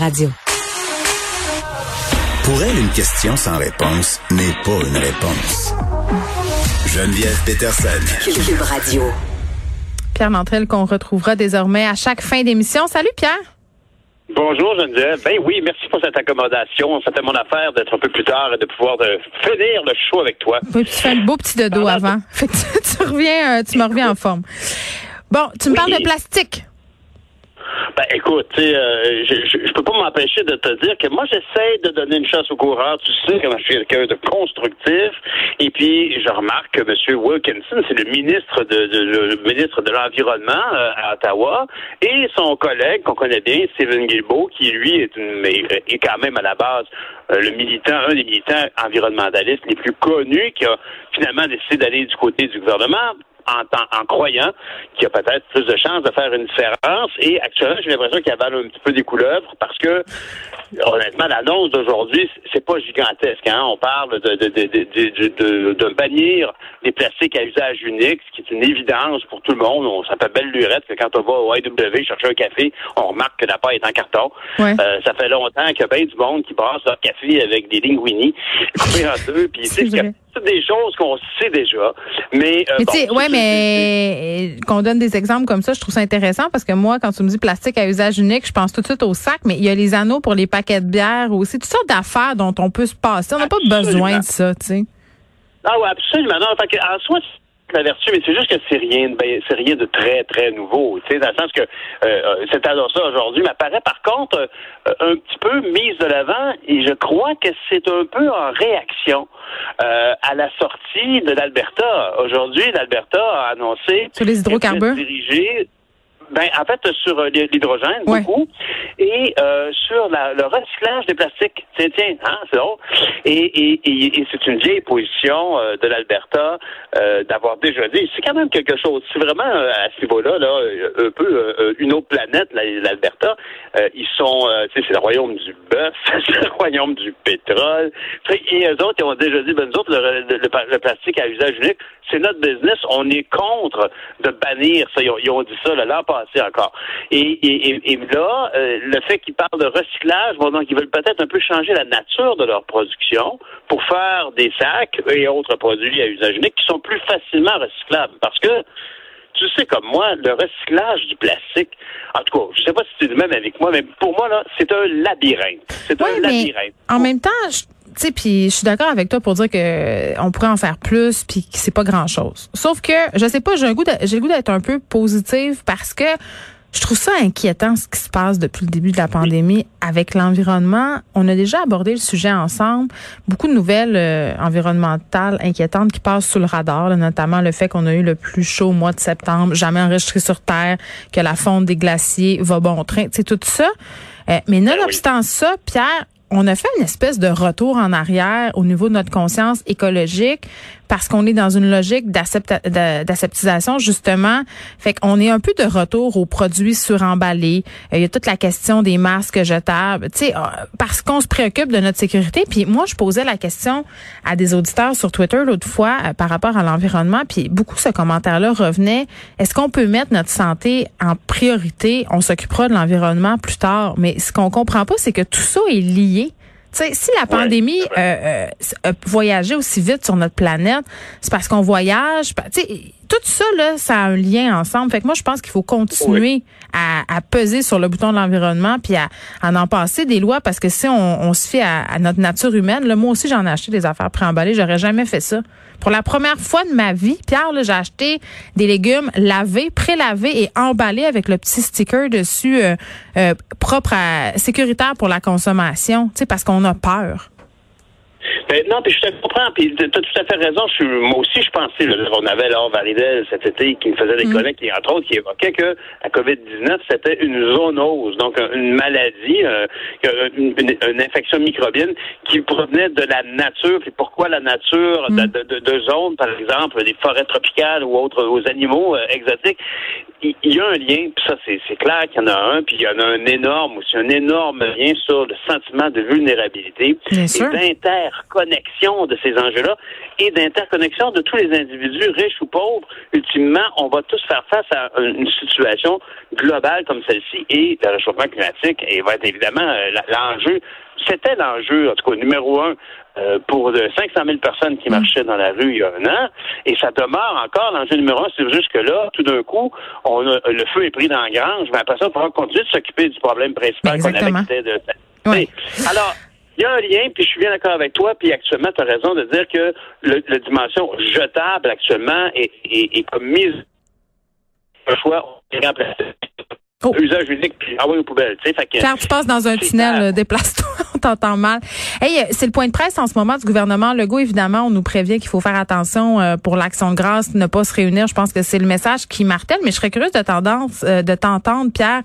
Radio. Pour elle, une question sans réponse n'est pas une réponse. Geneviève Peterson. Cube Radio. Pierre Nantrel qu'on retrouvera désormais à chaque fin d'émission. Salut Pierre. Bonjour Geneviève. Ben oui, merci pour cette accommodation. C'était mon affaire d'être un peu plus tard et de pouvoir de finir le show avec toi. Oui, tu fais un beau petit dodo avant. Fait que tu, tu reviens, euh, tu me reviens en forme. Bon, tu me parles de plastique. Ben écoute, euh, je, peux pas m'empêcher de te dire que moi j'essaie de donner une chance au coureur. Tu sais comment je suis quelqu'un de constructif. Et puis je remarque que M. Wilkinson, c'est le ministre de, de- le ministre de l'environnement euh, à Ottawa, et son collègue qu'on connaît bien, Stephen Guilbeault, qui lui est, une, est quand même à la base euh, le militant, un des militants environnementalistes les plus connus, qui a finalement décidé d'aller du côté du gouvernement en, en, en croyant qu'il y a peut-être plus de chances de faire une différence. Et actuellement, j'ai l'impression qu'il avale un petit peu des couleuvres parce que, honnêtement, l'annonce d'aujourd'hui, c'est pas gigantesque. Hein? On parle de, de, de, de, de, de bannir les plastiques à usage unique, ce qui est une évidence pour tout le monde. On s'appelle belle lurette que quand on va au IW chercher un café, on remarque que la paille est en carton. Ouais. Euh, ça fait longtemps qu'il y a bien du monde qui brasse leur café avec des linguini coupés en deux. Puis, toutes des choses qu'on sait déjà. Mais, euh, Mais bon, tu sais, ouais, mais euh, qu'on donne des exemples comme ça, je trouve ça intéressant parce que moi, quand tu me dis plastique à usage unique, je pense tout de suite au sac, mais il y a les anneaux pour les paquets de bière aussi, toutes sortes d'affaires dont on peut se passer. On n'a pas besoin de ça, tu sais. Ah ouais, absolument. Non, fait que, en soi, la vertu, mais c'est juste que c'est rien, de ben, c'est rien de très, très nouveau. Tu sais, dans le sens que euh, euh, cette annonce-là aujourd'hui m'apparaît par contre euh, un petit peu mise de l'avant et je crois que c'est un peu en réaction euh, à la sortie de l'Alberta. Aujourd'hui, l'Alberta a annoncé Sur les hydrocarbures? Ben, en fait, sur euh, l'hydrogène, Ouais. beaucoup, et euh, sur la- le recyclage des plastiques. Tiens, tiens, hein, c'est drôle. Et, et, et, et c'est une vieille position euh, de l'Alberta euh, d'avoir déjà dit. C'est quand même quelque chose. C'est vraiment euh, à ce niveau-là, là, un peu euh, une autre planète, la- l'Alberta. Euh, ils sont, euh, tu sais, c'est le royaume du bœuf, c'est le royaume du pétrole. Et eux autres, ils ont déjà dit, ben, nous autres, le, le- le- le plastique à usage unique, c'est notre business. On est contre de bannir ça. Ils ont, ils ont dit ça là, l'an passé encore. Et, et, et, et là, euh, le fait qu'ils parlent de recyclage, bon, donc ils veulent peut-être un peu changer la nature de leur production pour faire des sacs et autres produits à usage unique qui sont plus facilement recyclables. Parce que tu sais comme moi, le recyclage du plastique, en tout cas, je sais pas si tu es du même avec moi, mais pour moi, là, c'est un labyrinthe. C'est Oui, un labyrinthe. en même temps, je- tu sais, puis je suis d'accord avec toi pour dire que euh, on pourrait en faire plus, puis que c'est pas grand chose. Sauf que je sais pas, j'ai un goût, j'ai le goût d'être un peu positive parce que je trouve ça inquiétant ce qui se passe depuis le début de la pandémie avec l'environnement. On a déjà abordé le sujet ensemble. Beaucoup de nouvelles euh, environnementales inquiétantes qui passent sous le radar, là, notamment le fait qu'on a eu le plus chaud au mois de septembre, jamais enregistré sur Terre, que la fonte des glaciers va bon train, tu sais, tout ça. Euh, mais Ben nonobstant ça, Pierre, on a fait une espèce de retour en arrière au niveau de notre conscience écologique parce qu'on est dans une logique d'aseptisation, justement. Fait qu'on est un peu de retour aux produits suremballés. Euh, Il y a toute la question des masques jetables, tu sais, euh, parce qu'on se préoccupe de notre sécurité. Puis moi, je posais la question à des auditeurs sur Twitter l'autre fois euh, par rapport à l'environnement, puis beaucoup ce commentaire-là revenait. Est-ce qu'on peut mettre notre santé en priorité? On s'occupera de l'environnement plus tard. Mais ce qu'on comprend pas, c'est que tout ça est lié. Sais, si la pandémie euh, euh, a voyagé aussi vite sur notre planète, c'est parce qu'on voyage. pa- Tu sais, tout ça, là, ça a un lien ensemble. Fait que moi, je pense qu'il faut continuer à, à peser sur le bouton de l'environnement puis à, à en passer des lois parce que si on, on se fie à, à notre nature humaine, là, moi aussi, j'en ai acheté des affaires préemballées. J'aurais jamais fait ça. Pour la première fois de ma vie, Pierre, j'ai acheté des légumes lavés, prélavés et emballés avec le petit sticker dessus euh, euh, propre à sécuritaire pour la consommation. Tu sais, parce qu'on a peur. Ben, non, puis je te comprends, puis tu as tout à fait raison. Je moi aussi, je pensais, là, on avait Laure Varidel cet été qui me faisait des chroniques, et entre autres, qui évoquait que la COVID-19, c'était une zoonose, donc un- une maladie, euh, une, une- une infection microbienne qui provenait de la nature. Puis pourquoi la nature de, de, de- de zones, par exemple, des forêts tropicales ou autres, aux animaux euh, exotiques, il il y a un lien, puis ça, c'est clair qu'il y en a un, puis il y en a un énorme aussi, un énorme lien sur le sentiment de vulnérabilité Bien et sûr. D'interconnexion de ces enjeux-là et d'interconnexion de tous les individus, riches ou pauvres. Ultimement, on va tous faire face à une situation globale comme celle-ci et le réchauffement climatique et va être évidemment euh, l'enjeu c'était l'enjeu, en tout cas, numéro un, euh, pour 500 000 personnes qui mm. marchaient dans la rue il y a un an. Et ça demeure encore l'enjeu numéro un. C'est juste que là, tout d'un coup, on le feu est pris dans la grange, mais après ça, il faudra continuer de s'occuper du problème principal qu'on avait de... Oui. Alors, il y a un lien, puis je suis bien d'accord avec toi, puis actuellement, tu as raison de dire que la dimension jetable actuellement est, est, est comme mise un choix Oh. Usage unique, puis envoyer aux poubelles. Sais, Car tu passes dans un tunnel, euh, déplace-toi, on t'entend mal. Hey, euh, c'est le point de presse en ce moment du gouvernement Legault. Évidemment, on nous prévient qu'il faut faire attention euh, pour l'action de grâce, ne pas se réunir. Je pense que c'est le message qui martèle, mais je serais curieuse de tendance de t'entendre, Pierre,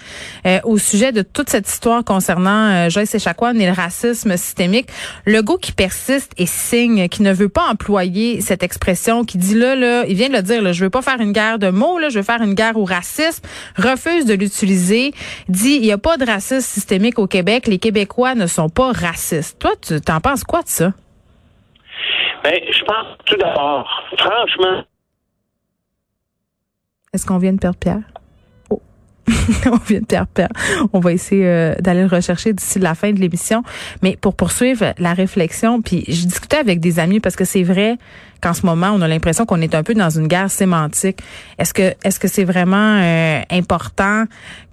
au sujet de toute cette histoire concernant Joyce Echaquan et le racisme systémique. Legault qui persiste et signe, qui ne veut pas employer cette expression, qui dit là, là, il vient de le dire, là, je veux pas faire une guerre de mots, là, je veux faire une guerre au racisme, refuse de l'utiliser dit il n'y a pas de racisme systémique au Québec, les Québécois ne sont pas racistes. Toi, tu t'en penses quoi de ça? Ben, je pense tout d'abord, franchement. Est-ce qu'on vient de perdre Pierre? Oh. on vient de perdre Pierre. On va essayer euh, d'aller le rechercher d'ici la fin de l'émission. Mais pour poursuivre la réflexion, puis je discutais avec des amis parce que c'est vrai qu'en ce moment, on a l'impression qu'on est un peu dans une guerre sémantique. Est-ce que est-ce que c'est vraiment euh, important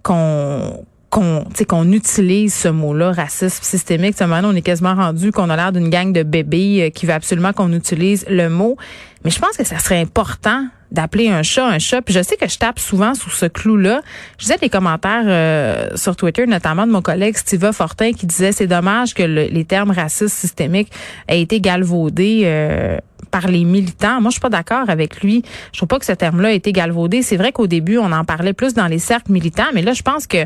qu'on qu'on utilise ce mot-là, racisme systémique. Maintenant, on est quasiment rendu qu'on a l'air d'une gang de bébés euh, qui veut absolument qu'on utilise le mot. Mais je pense que ça serait important d'appeler un chat un chat. Puis je sais que je tape souvent sous ce clou-là. Je disais des commentaires euh, sur Twitter, notamment de mon collègue Steve Fortin, qui disait c'est dommage que les termes racistes systémiques aient été galvaudés euh, par les militants. Moi, je suis pas d'accord avec lui. Je trouve pas que ce terme-là a été galvaudé. C'est vrai qu'au début, on en parlait plus dans les cercles militants, mais là, je pense que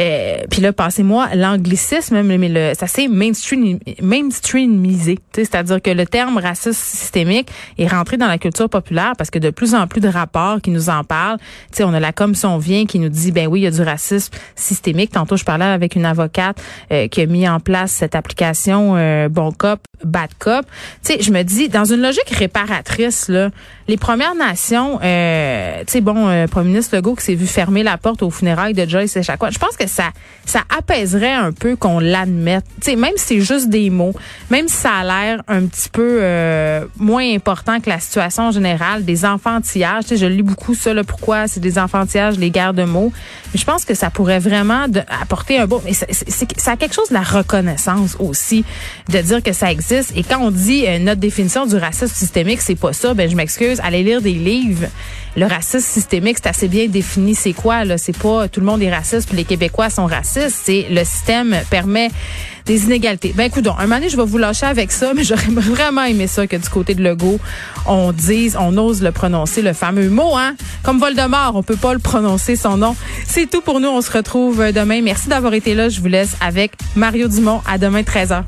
euh, puis là, passez-moi l'anglicisme, mais le, ça s'est mainstream, mainstreamisé. C'est-à-dire que le terme racisme systémique est rentré dans la culture populaire parce que de plus en plus de rapports qui nous en parlent. on a la commission vient qui nous dit, ben oui, il y a du racisme systémique. Tantôt, je parlais avec une avocate euh, qui a mis en place cette application euh, Bon Cop, Bad Cop. je me dis, dans une logique réparatrice, là, les Premières Nations, euh, tu sais, bon, euh, Premier ministre Legault qui s'est vu fermer la porte aux funérailles de Joyce et Je pense que ça, ça apaiserait un peu qu'on l'admette. Tu sais, même si c'est juste des mots, même si ça a l'air un petit peu euh, moins important que la situation générale, des enfantillages. Tu sais, je lis beaucoup ça, là, pourquoi c'est des enfantillages, les guerres de mots. Mais je pense que ça pourrait vraiment apporter un bon. Mais ça a quelque chose de la reconnaissance aussi, de dire que ça existe. Et quand on dit euh, notre définition du racisme systémique, c'est pas ça, ben je m'excuse. Allez lire des livres. Le racisme systémique, c'est assez bien défini. C'est quoi là? C'est pas tout le monde est raciste, puis les Québécois sont racistes. C'est le système permet des inégalités. Ben écoute, un moment donné, je vais vous lâcher avec ça, mais j'aurais vraiment aimé ça que du côté de Legault, on dise, on ose le prononcer, le fameux mot, hein? Comme Voldemort, on peut pas le prononcer son nom. C'est tout pour nous. On se retrouve demain. Merci d'avoir été là. Je vous laisse avec Mario Dumont. À demain, 13h.